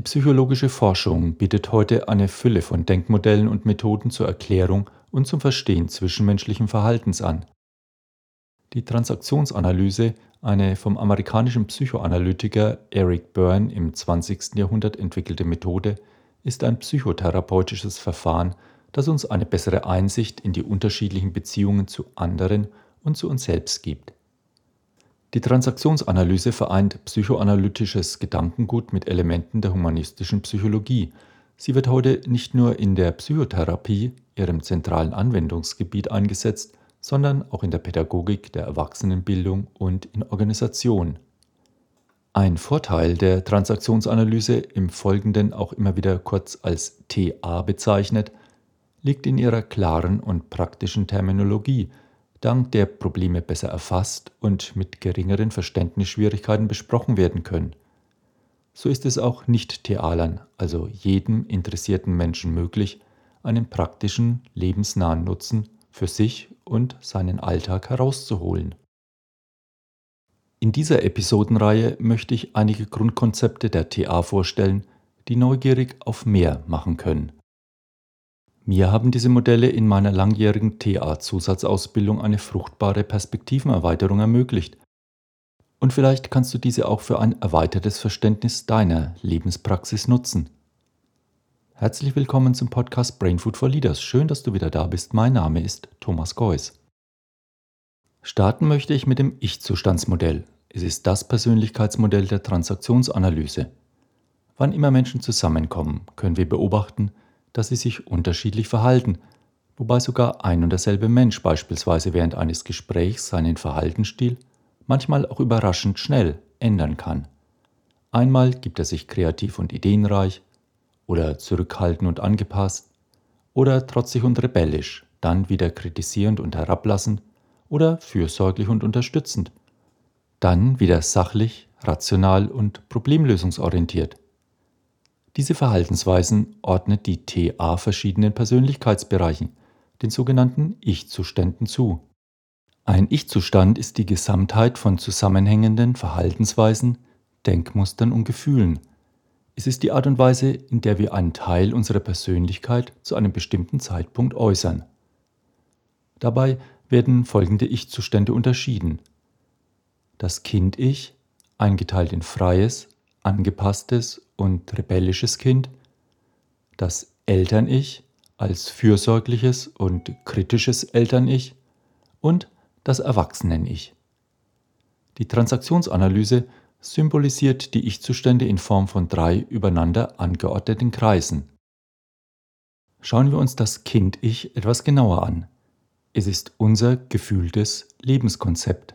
Die psychologische Forschung bietet heute eine Fülle von Denkmodellen und Methoden zur Erklärung und zum Verstehen zwischenmenschlichen Verhaltens an. Die Transaktionsanalyse, eine vom amerikanischen Psychoanalytiker Eric Byrne im 20. Jahrhundert entwickelte Methode, ist ein psychotherapeutisches Verfahren, das uns eine bessere Einsicht in die unterschiedlichen Beziehungen zu anderen und zu uns selbst gibt. Die Transaktionsanalyse vereint psychoanalytisches Gedankengut mit Elementen der humanistischen Psychologie. Sie wird heute nicht nur in der Psychotherapie, ihrem zentralen Anwendungsgebiet, eingesetzt, sondern auch in der Pädagogik, der Erwachsenenbildung und in Organisation. Ein Vorteil der Transaktionsanalyse, im Folgenden auch immer wieder kurz als TA bezeichnet, liegt in ihrer klaren und praktischen Terminologie, dank der Probleme besser erfasst und mit geringeren Verständnisschwierigkeiten besprochen werden können. So ist es auch Nicht-Thealern, also jedem interessierten Menschen möglich, einen praktischen, lebensnahen Nutzen für sich und seinen Alltag herauszuholen. In dieser Episodenreihe möchte ich einige Grundkonzepte der TA vorstellen, die neugierig auf mehr machen können. Mir haben diese Modelle in meiner langjährigen TA-Zusatzausbildung eine fruchtbare Perspektivenerweiterung ermöglicht. Und vielleicht kannst du diese auch für ein erweitertes Verständnis deiner Lebenspraxis nutzen. Herzlich willkommen zum Podcast Brain Food for Leaders. Schön, dass du wieder da bist. Mein Name ist Thomas Geuss. Starten möchte ich mit dem Ich-Zustandsmodell. Es ist das Persönlichkeitsmodell der Transaktionsanalyse. Wann immer Menschen zusammenkommen, können wir beobachten, dass sie sich unterschiedlich verhalten, wobei sogar ein und derselbe Mensch beispielsweise während eines Gesprächs seinen Verhaltensstil manchmal auch überraschend schnell ändern kann. Einmal gibt er sich kreativ und ideenreich oder zurückhaltend und angepasst oder trotzig und rebellisch, dann wieder kritisierend und herablassend oder fürsorglich und unterstützend, dann wieder sachlich, rational und problemlösungsorientiert. Diese Verhaltensweisen ordnet die TA verschiedenen Persönlichkeitsbereichen, den sogenannten Ich-Zuständen zu. Ein Ich-Zustand ist die Gesamtheit von zusammenhängenden Verhaltensweisen, Denkmustern und Gefühlen. Es ist die Art und Weise, in der wir einen Teil unserer Persönlichkeit zu einem bestimmten Zeitpunkt äußern. Dabei werden folgende Ich-Zustände unterschieden. Das Kind-Ich, eingeteilt in freies, angepasstes und rebellisches Kind, das Eltern-Ich als fürsorgliches und kritisches Eltern-Ich und das Erwachsenen-Ich. Die Transaktionsanalyse symbolisiert die Ich-Zustände in Form von drei übereinander angeordneten Kreisen. Schauen wir uns das Kind-Ich etwas genauer an. Es ist unser gefühltes Lebenskonzept.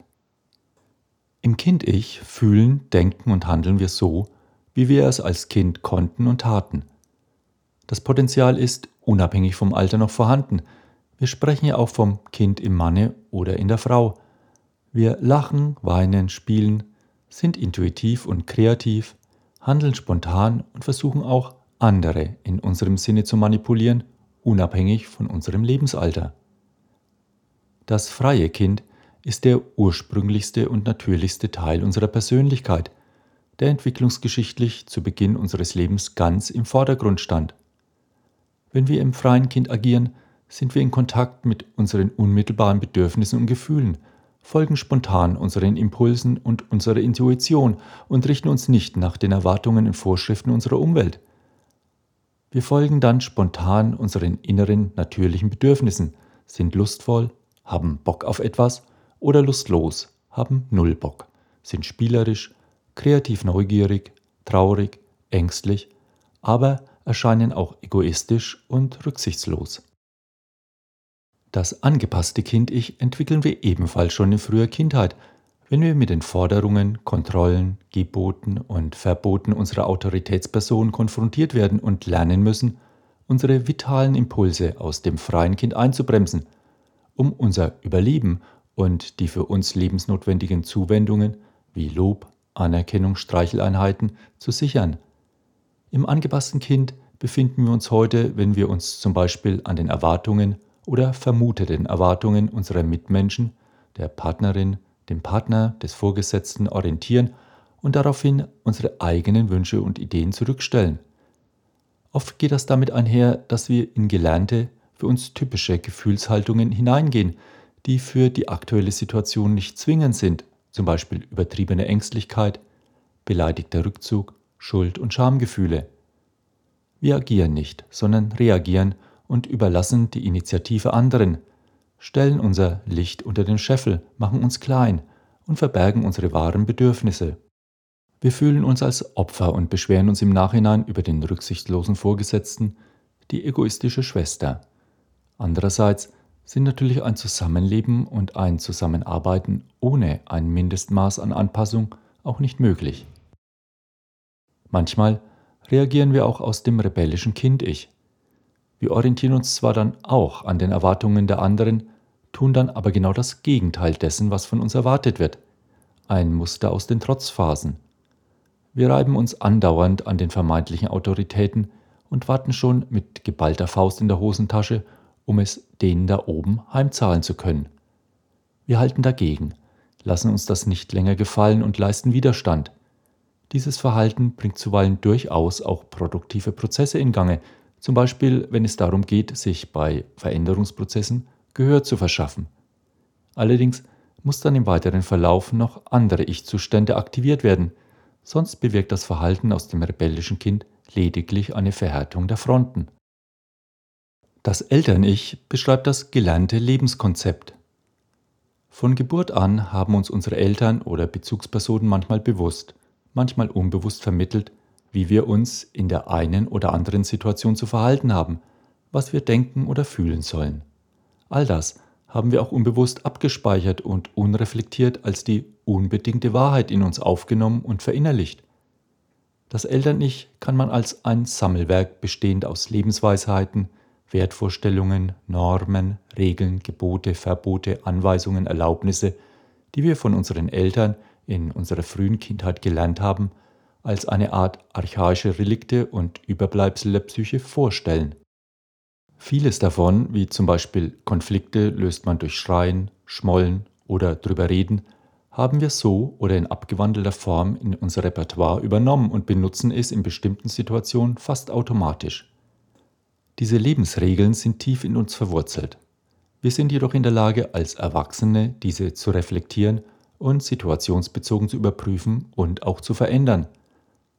Im Kind-Ich fühlen, denken und handeln wir so, wie wir es als Kind konnten und taten. Das Potenzial ist unabhängig vom Alter noch vorhanden. Wir sprechen ja auch vom Kind im Manne oder in der Frau. Wir lachen, weinen, spielen, sind intuitiv und kreativ, handeln spontan und versuchen auch andere in unserem Sinne zu manipulieren, unabhängig von unserem Lebensalter. Das freie Kind ist der ursprünglichste und natürlichste Teil unserer Persönlichkeit, der entwicklungsgeschichtlich zu Beginn unseres Lebens ganz im Vordergrund stand. Wenn wir im freien Kind agieren, sind wir in Kontakt mit unseren unmittelbaren Bedürfnissen und Gefühlen, folgen spontan unseren Impulsen und unserer Intuition und richten uns nicht nach den Erwartungen und Vorschriften unserer Umwelt. Wir folgen dann spontan unseren inneren natürlichen Bedürfnissen, sind lustvoll, haben Bock auf etwas oder lustlos, haben null Bock, sind spielerisch, kreativ neugierig, traurig, ängstlich, aber erscheinen auch egoistisch und rücksichtslos. Das angepasste Kind-Ich entwickeln wir ebenfalls schon in früher Kindheit, wenn wir mit den Forderungen, Kontrollen, Geboten und Verboten unserer Autoritätsperson konfrontiert werden und lernen müssen, unsere vitalen Impulse aus dem freien Kind einzubremsen, um unser Überleben und die für uns lebensnotwendigen Zuwendungen wie Lob, Anerkennung, Streicheleinheiten zu sichern. Im angepassten Kind befinden wir uns heute, wenn wir uns zum Beispiel an den Erwartungen oder vermuteten Erwartungen unserer Mitmenschen, der Partnerin, dem Partner, des Vorgesetzten orientieren und daraufhin unsere eigenen Wünsche und Ideen zurückstellen. Oft geht das damit einher, dass wir in gelernte, für uns typische Gefühlshaltungen hineingehen, die für die aktuelle Situation nicht zwingend sind, zum Beispiel übertriebene Ängstlichkeit, beleidigter Rückzug, Schuld und Schamgefühle. Wir agieren nicht, sondern reagieren und überlassen die Initiative anderen, stellen unser Licht unter den Scheffel, machen uns klein und verbergen unsere wahren Bedürfnisse. Wir fühlen uns als Opfer und beschweren uns im Nachhinein über den rücksichtslosen Vorgesetzten, die egoistische Schwester. Andererseits sind natürlich ein Zusammenleben und ein Zusammenarbeiten ohne ein Mindestmaß an Anpassung auch nicht möglich. Manchmal reagieren wir auch aus dem rebellischen Kind-Ich. Wir orientieren uns zwar dann auch an den Erwartungen der anderen, tun dann aber genau das Gegenteil dessen, was von uns erwartet wird. Ein Muster aus den Trotzphasen. Wir reiben uns andauernd an den vermeintlichen Autoritäten und warten schon mit geballter Faust in der Hosentasche, um es denen da oben heimzahlen zu können. Wir halten dagegen, lassen uns das nicht länger gefallen und leisten Widerstand. Dieses Verhalten bringt zuweilen durchaus auch produktive Prozesse in Gange, zum Beispiel wenn es darum geht, sich bei Veränderungsprozessen Gehör zu verschaffen. Allerdings muss dann im weiteren Verlauf noch andere Ich-Zustände aktiviert werden, sonst bewirkt das Verhalten aus dem rebellischen Kind lediglich eine Verhärtung der Fronten. Das Eltern-Ich beschreibt das gelernte Lebenskonzept. Von Geburt an haben uns unsere Eltern oder Bezugspersonen manchmal bewusst, manchmal unbewusst vermittelt, wie wir uns in der einen oder anderen Situation zu verhalten haben, was wir denken oder fühlen sollen. All das haben wir auch unbewusst abgespeichert und unreflektiert als die unbedingte Wahrheit in uns aufgenommen und verinnerlicht. Das Eltern-Ich kann man als ein Sammelwerk bestehend aus Lebensweisheiten, Wertvorstellungen, Normen, Regeln, Gebote, Verbote, Anweisungen, Erlaubnisse, die wir von unseren Eltern in unserer frühen Kindheit gelernt haben, als eine Art archaische Relikte und Überbleibsel der Psyche vorstellen. Vieles davon, wie zum Beispiel Konflikte löst man durch Schreien, Schmollen oder drüber reden, haben wir so oder in abgewandelter Form in unser Repertoire übernommen und benutzen es in bestimmten Situationen fast automatisch. Diese Lebensregeln sind tief in uns verwurzelt. Wir sind jedoch in der Lage, als Erwachsene diese zu reflektieren und situationsbezogen zu überprüfen und auch zu verändern.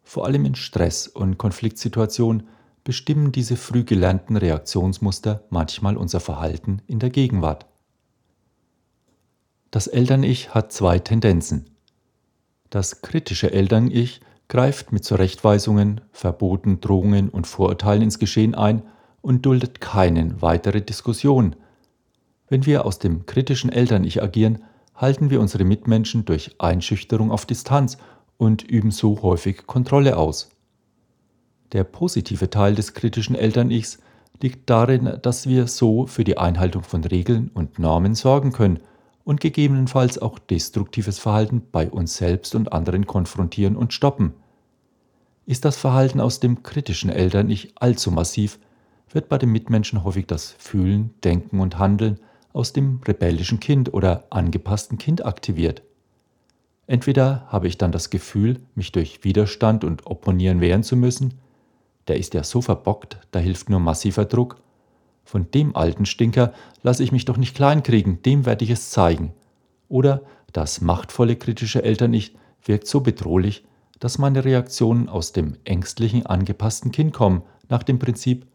Vor allem in Stress- und Konfliktsituationen bestimmen diese früh gelernten Reaktionsmuster manchmal unser Verhalten in der Gegenwart. Das Eltern-Ich hat zwei Tendenzen. Das kritische Eltern-Ich greift mit Zurechtweisungen, Verboten, Drohungen und Vorurteilen ins Geschehen ein und duldet keinen weitere Diskussion. Wenn wir aus dem kritischen Eltern-Ich agieren, halten wir unsere Mitmenschen durch Einschüchterung auf Distanz und üben so häufig Kontrolle aus. Der positive Teil des kritischen Eltern-Ichs liegt darin, dass wir so für die Einhaltung von Regeln und Normen sorgen können und gegebenenfalls auch destruktives Verhalten bei uns selbst und anderen konfrontieren und stoppen. Ist das Verhalten aus dem kritischen Eltern-Ich allzu massiv, wird bei den Mitmenschen häufig das Fühlen, Denken und Handeln aus dem rebellischen Kind oder angepassten Kind aktiviert. Entweder habe ich dann das Gefühl, mich durch Widerstand und Opponieren wehren zu müssen, der ist ja so verbockt, da hilft nur massiver Druck. Von dem alten Stinker lasse ich mich doch nicht kleinkriegen, dem werde ich es zeigen. Oder das machtvolle kritische Eltern-Ich wirkt so bedrohlich, dass meine Reaktionen aus dem ängstlichen, angepassten Kind kommen, nach dem Prinzip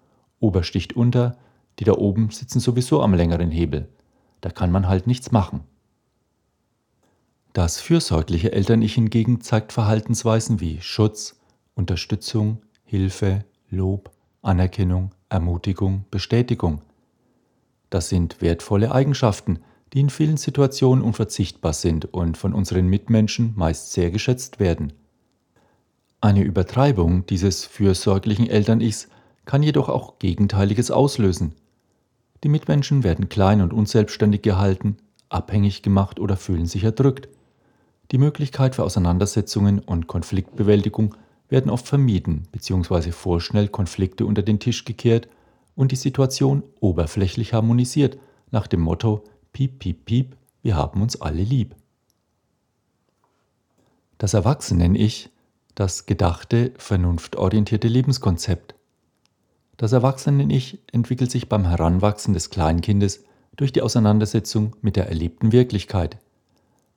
Ober sticht unter, die da oben sitzen sowieso am längeren Hebel. Da kann man halt nichts machen. Das fürsorgliche Eltern-Ich hingegen zeigt Verhaltensweisen wie Schutz, Unterstützung, Hilfe, Lob, Anerkennung, Ermutigung, Bestätigung. Das sind wertvolle Eigenschaften, die in vielen Situationen unverzichtbar sind und von unseren Mitmenschen meist sehr geschätzt werden. Eine Übertreibung dieses fürsorglichen Eltern-Ichs kann jedoch auch Gegenteiliges auslösen. Die Mitmenschen werden klein und unselbstständig gehalten, abhängig gemacht oder fühlen sich erdrückt. Die Möglichkeit für Auseinandersetzungen und Konfliktbewältigung werden oft vermieden bzw. vorschnell Konflikte unter den Tisch gekehrt und die Situation oberflächlich harmonisiert nach dem Motto Piep, piep, piep, wir haben uns alle lieb. Das Erwachsenen-Ich, das gedachte, vernunftorientierte Lebenskonzept. Das Erwachsenen-Ich entwickelt sich beim Heranwachsen des Kleinkindes durch die Auseinandersetzung mit der erlebten Wirklichkeit.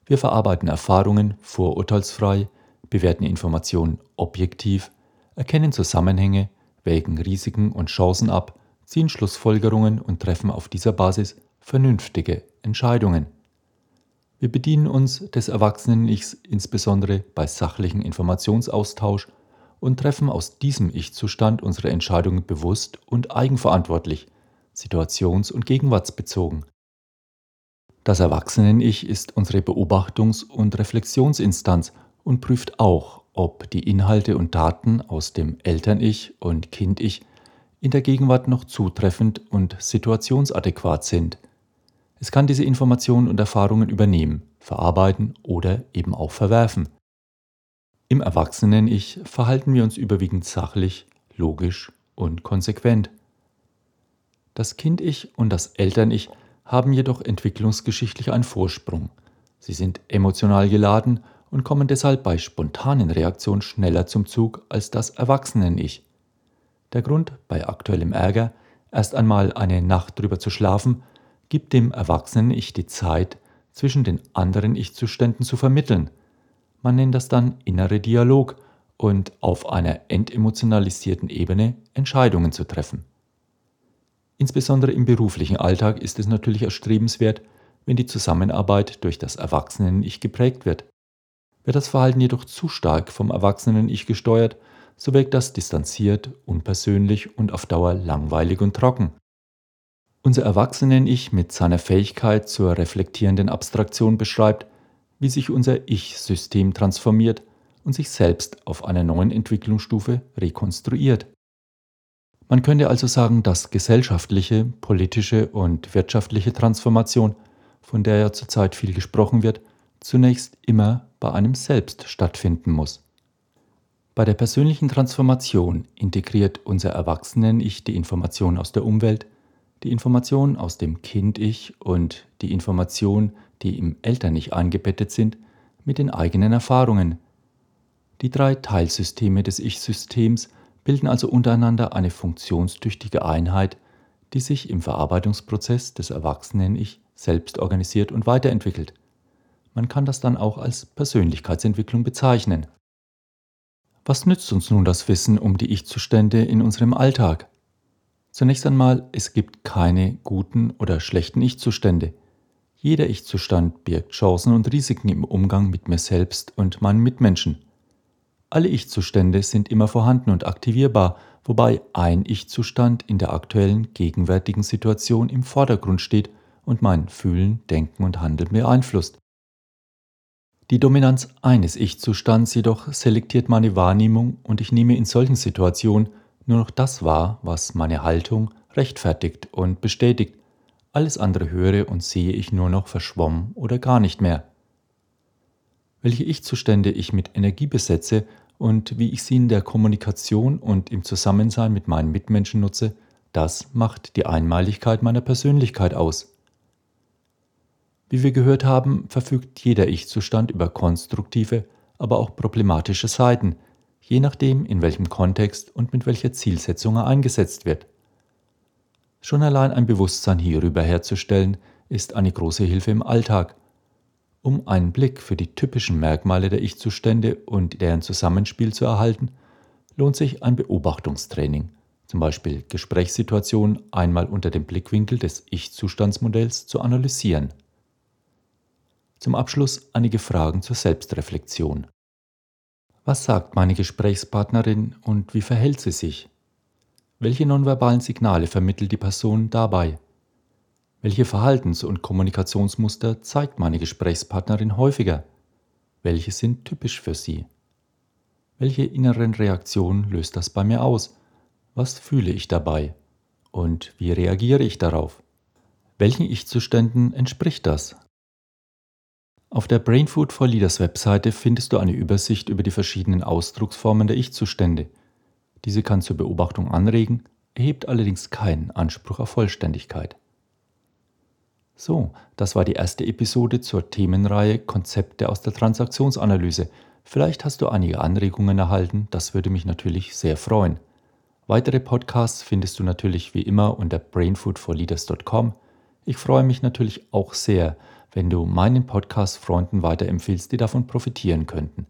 Wir verarbeiten Erfahrungen vorurteilsfrei, bewerten Informationen objektiv, erkennen Zusammenhänge, wägen Risiken und Chancen ab, ziehen Schlussfolgerungen und treffen auf dieser Basis vernünftige Entscheidungen. Wir bedienen uns des Erwachsenen-Ichs insbesondere bei sachlichen Informationsaustausch und treffen aus diesem Ich-Zustand unsere Entscheidungen bewusst und eigenverantwortlich, situations- und gegenwartsbezogen. Das Erwachsenen-Ich ist unsere Beobachtungs- und Reflexionsinstanz und prüft auch, ob die Inhalte und Daten aus dem Eltern-Ich und Kind-Ich in der Gegenwart noch zutreffend und situationsadäquat sind. Es kann diese Informationen und Erfahrungen übernehmen, verarbeiten oder eben auch verwerfen. Im Erwachsenen-Ich verhalten wir uns überwiegend sachlich, logisch und konsequent. Das Kind-Ich und das Eltern-Ich haben jedoch entwicklungsgeschichtlich einen Vorsprung. Sie sind emotional geladen und kommen deshalb bei spontanen Reaktionen schneller zum Zug als das Erwachsenen-Ich. Der Grund, bei aktuellem Ärger erst einmal eine Nacht drüber zu schlafen, gibt dem Erwachsenen-Ich die Zeit, zwischen den anderen Ich-Zuständen zu vermitteln. Man nennt das dann innere Dialog und auf einer entemotionalisierten Ebene Entscheidungen zu treffen. Insbesondere im beruflichen Alltag ist es natürlich erstrebenswert, wenn die Zusammenarbeit durch das Erwachsenen-Ich geprägt wird. Wird das Verhalten jedoch zu stark vom Erwachsenen-Ich gesteuert, so wirkt das distanziert, unpersönlich und auf Dauer langweilig und trocken. Unser Erwachsenen-Ich mit seiner Fähigkeit zur reflektierenden Abstraktion beschreibt, wie sich unser Ich-System transformiert und sich selbst auf einer neuen Entwicklungsstufe rekonstruiert. Man könnte also sagen, dass gesellschaftliche, politische und wirtschaftliche Transformation, von der ja zurzeit viel gesprochen wird, zunächst immer bei einem selbst stattfinden muss. Bei der persönlichen Transformation integriert unser Erwachsenen-Ich die Information aus der Umwelt, die Information aus dem Kind-Ich und die Information, die im Eltern-Ich eingebettet sind, mit den eigenen Erfahrungen. Die drei Teilsysteme des Ich-Systems bilden also untereinander eine funktionstüchtige Einheit, die sich im Verarbeitungsprozess des Erwachsenen-Ich selbst organisiert und weiterentwickelt. Man kann das dann auch als Persönlichkeitsentwicklung bezeichnen. Was nützt uns nun das Wissen um die Ich-Zustände in unserem Alltag? Zunächst einmal, es gibt keine guten oder schlechten Ich-Zustände. Jeder Ich-Zustand birgt Chancen und Risiken im Umgang mit mir selbst und meinen Mitmenschen. Alle Ich-Zustände sind immer vorhanden und aktivierbar, wobei ein Ich-Zustand in der aktuellen, gegenwärtigen Situation im Vordergrund steht und mein Fühlen, Denken und Handeln beeinflusst. Die Dominanz eines Ich-Zustands jedoch selektiert meine Wahrnehmung und ich nehme in solchen Situationen nur noch das wahr, was meine Haltung rechtfertigt und bestätigt. Alles andere höre und sehe ich nur noch verschwommen oder gar nicht mehr. Welche Ich-Zustände ich mit Energie besetze und wie ich sie in der Kommunikation und im Zusammensein mit meinen Mitmenschen nutze, das macht die Einmaligkeit meiner Persönlichkeit aus. Wie wir gehört haben, verfügt jeder Ich-Zustand über konstruktive, aber auch problematische Seiten, je nachdem, in welchem Kontext und mit welcher Zielsetzung er eingesetzt wird. Schon allein ein Bewusstsein hierüber herzustellen, ist eine große Hilfe im Alltag. Um einen Blick für die typischen Merkmale der Ich-Zustände und deren Zusammenspiel zu erhalten, lohnt sich ein Beobachtungstraining, zum Beispiel Gesprächssituationen einmal unter dem Blickwinkel des Ich-Zustandsmodells zu analysieren. Zum Abschluss einige Fragen zur Selbstreflexion. Was sagt meine Gesprächspartnerin und wie verhält sie sich? Welche nonverbalen Signale vermittelt die Person dabei? Welche Verhaltens- und Kommunikationsmuster zeigt meine Gesprächspartnerin häufiger? Welche sind typisch für sie? Welche inneren Reaktionen löst das bei mir aus? Was fühle ich dabei? Und wie reagiere ich darauf? Welchen Ich-Zuständen entspricht das? Auf der Brain Food for Leaders Webseite findest du eine Übersicht über die verschiedenen Ausdrucksformen der Ich-Zustände. Diese kann zur Beobachtung anregen, erhebt allerdings keinen Anspruch auf Vollständigkeit. So, das war die erste Episode zur Themenreihe Konzepte aus der Transaktionsanalyse. Vielleicht hast du einige Anregungen erhalten, das würde mich natürlich sehr freuen. Weitere Podcasts findest du natürlich wie immer unter brainfoodforleaders.com. Ich freue mich natürlich auch sehr, wenn du meinen Podcast Freunden weiterempfiehlst, die davon profitieren könnten.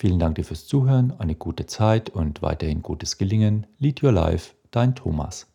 Vielen Dank dir fürs Zuhören, eine gute Zeit und weiterhin gutes Gelingen. Lead Your Life, dein Thomas.